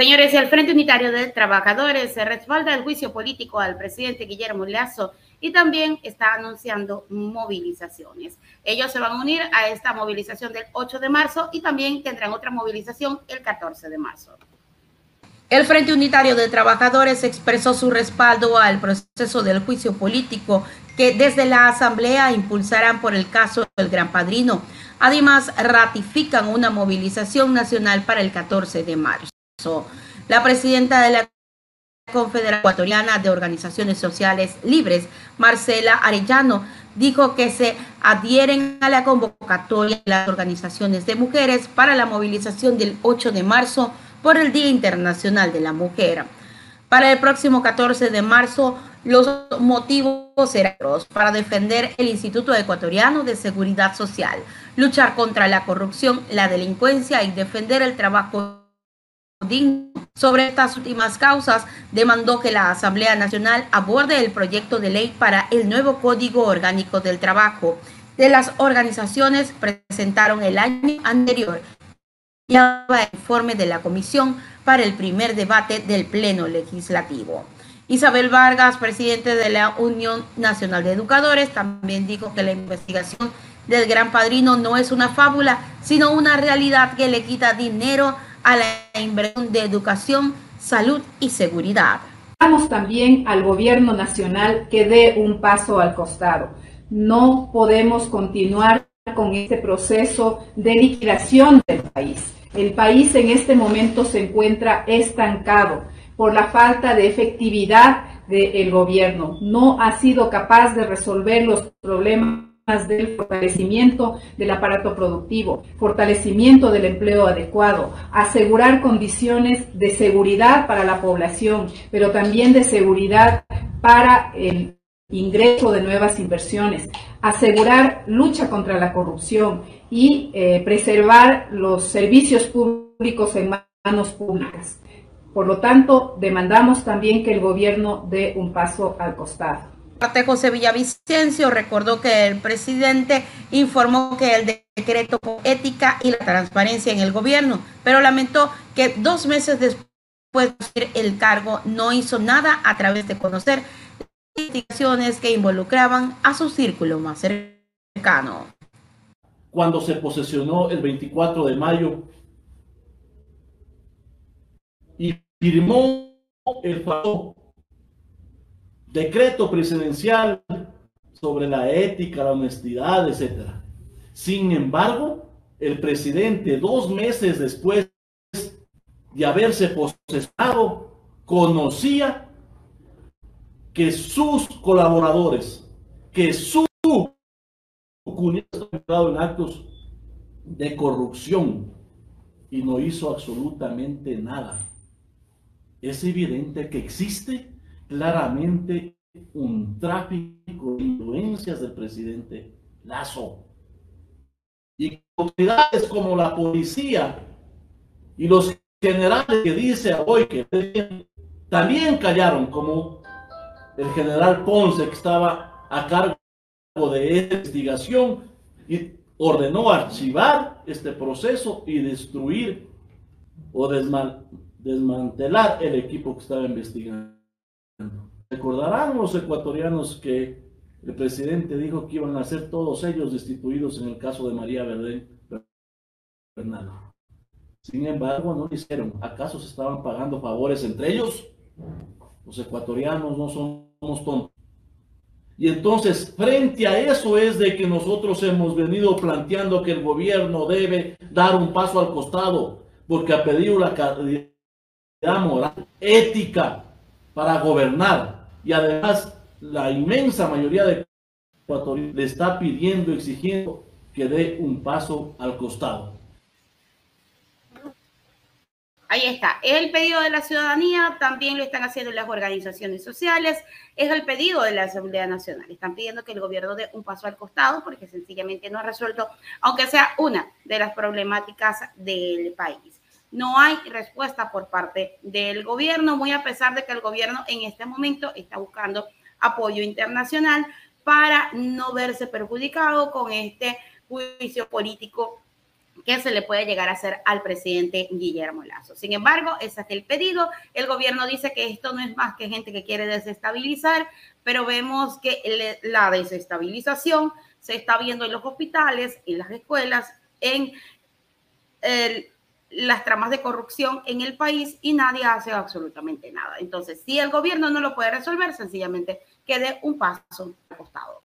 Señores, el Frente Unitario de Trabajadores se respalda el juicio político al presidente Guillermo Lazo y también está anunciando movilizaciones. Ellos se van a unir a esta movilización del 8 de marzo y también tendrán otra movilización el 14 de marzo. El Frente Unitario de Trabajadores expresó su respaldo al proceso del juicio político que desde la Asamblea impulsarán por el caso del Gran Padrino. Además, ratifican una movilización nacional para el 14 de marzo. La presidenta de la Confederación Ecuatoriana de Organizaciones Sociales Libres, Marcela Arellano, dijo que se adhieren a la convocatoria de las organizaciones de mujeres para la movilización del 8 de marzo por el Día Internacional de la Mujer. Para el próximo 14 de marzo, los motivos serán para defender el Instituto Ecuatoriano de Seguridad Social, luchar contra la corrupción, la delincuencia y defender el trabajo sobre estas últimas causas, demandó que la Asamblea Nacional aborde el proyecto de ley para el nuevo Código Orgánico del Trabajo. De las organizaciones presentaron el año anterior y el informe de la Comisión para el primer debate del Pleno Legislativo. Isabel Vargas, presidente de la Unión Nacional de Educadores, también dijo que la investigación del Gran Padrino no es una fábula, sino una realidad que le quita dinero a la inversión de educación, salud y seguridad. Vamos también al gobierno nacional que dé un paso al costado. No podemos continuar con este proceso de liquidación del país. El país en este momento se encuentra estancado por la falta de efectividad del gobierno. No ha sido capaz de resolver los problemas del fortalecimiento del aparato productivo, fortalecimiento del empleo adecuado, asegurar condiciones de seguridad para la población, pero también de seguridad para el ingreso de nuevas inversiones, asegurar lucha contra la corrupción y eh, preservar los servicios públicos en manos públicas. Por lo tanto, demandamos también que el gobierno dé un paso al costado parte, José Villavicencio recordó que el presidente informó que el decreto ética y la transparencia en el gobierno, pero lamentó que dos meses después de el cargo no hizo nada a través de conocer investigaciones que involucraban a su círculo más cercano. Cuando se posesionó el 24 de mayo y firmó el favor decreto presidencial sobre la ética, la honestidad, etc. Sin embargo, el presidente, dos meses después de haberse posesionado, conocía que sus colaboradores, que su cuñado en actos de corrupción y no hizo absolutamente nada. Es evidente que existe claramente un tráfico de influencias del presidente Lazo. Y autoridades como la policía y los generales que dice hoy que también callaron, como el general Ponce que estaba a cargo de investigación y ordenó archivar este proceso y destruir o desmantelar el equipo que estaba investigando. Recordarán los ecuatorianos que el presidente dijo que iban a ser todos ellos destituidos en el caso de María Verdén Bernal. Sin embargo, no lo hicieron. ¿Acaso se estaban pagando favores entre ellos? Los ecuatorianos no somos tontos. Y entonces, frente a eso es de que nosotros hemos venido planteando que el gobierno debe dar un paso al costado, porque ha pedido la moral, ética, para gobernar. Y además, la inmensa mayoría de ecuatorianos le está pidiendo, exigiendo que dé un paso al costado. Ahí está. El pedido de la ciudadanía también lo están haciendo las organizaciones sociales. Es el pedido de la Asamblea Nacional. Están pidiendo que el gobierno dé un paso al costado porque sencillamente no ha resuelto, aunque sea una de las problemáticas del país no hay respuesta por parte del gobierno, muy a pesar de que el gobierno en este momento está buscando apoyo internacional para no verse perjudicado con este juicio político que se le puede llegar a hacer al presidente Guillermo Lazo. Sin embargo, ese es el pedido. El gobierno dice que esto no es más que gente que quiere desestabilizar, pero vemos que la desestabilización se está viendo en los hospitales, en las escuelas, en las tramas de corrupción en el país y nadie hace absolutamente nada. Entonces, si el gobierno no lo puede resolver, sencillamente quede un paso al costado.